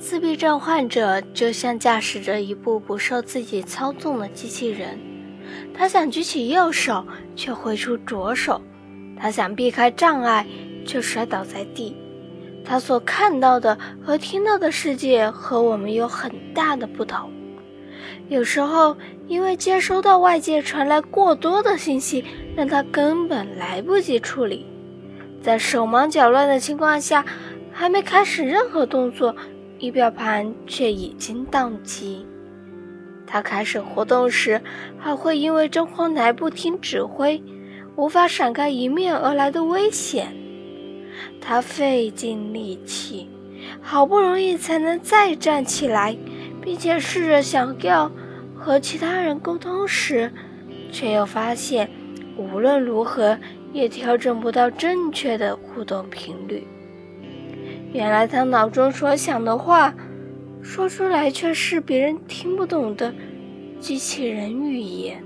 自闭症患者就像驾驶着一部不受自己操纵的机器人，他想举起右手，却挥出左手；他想避开障碍，却摔倒在地。他所看到的和听到的世界和我们有很大的不同。有时候，因为接收到外界传来过多的信息，让他根本来不及处理，在手忙脚乱的情况下，还没开始任何动作。仪表盘却已经宕机。他开始活动时，还会因为真慌来不听指挥，无法闪开迎面而来的危险。他费尽力气，好不容易才能再站起来，并且试着想要和其他人沟通时，却又发现无论如何也调整不到正确的互动频率。原来他脑中所想的话，说出来却是别人听不懂的机器人语言。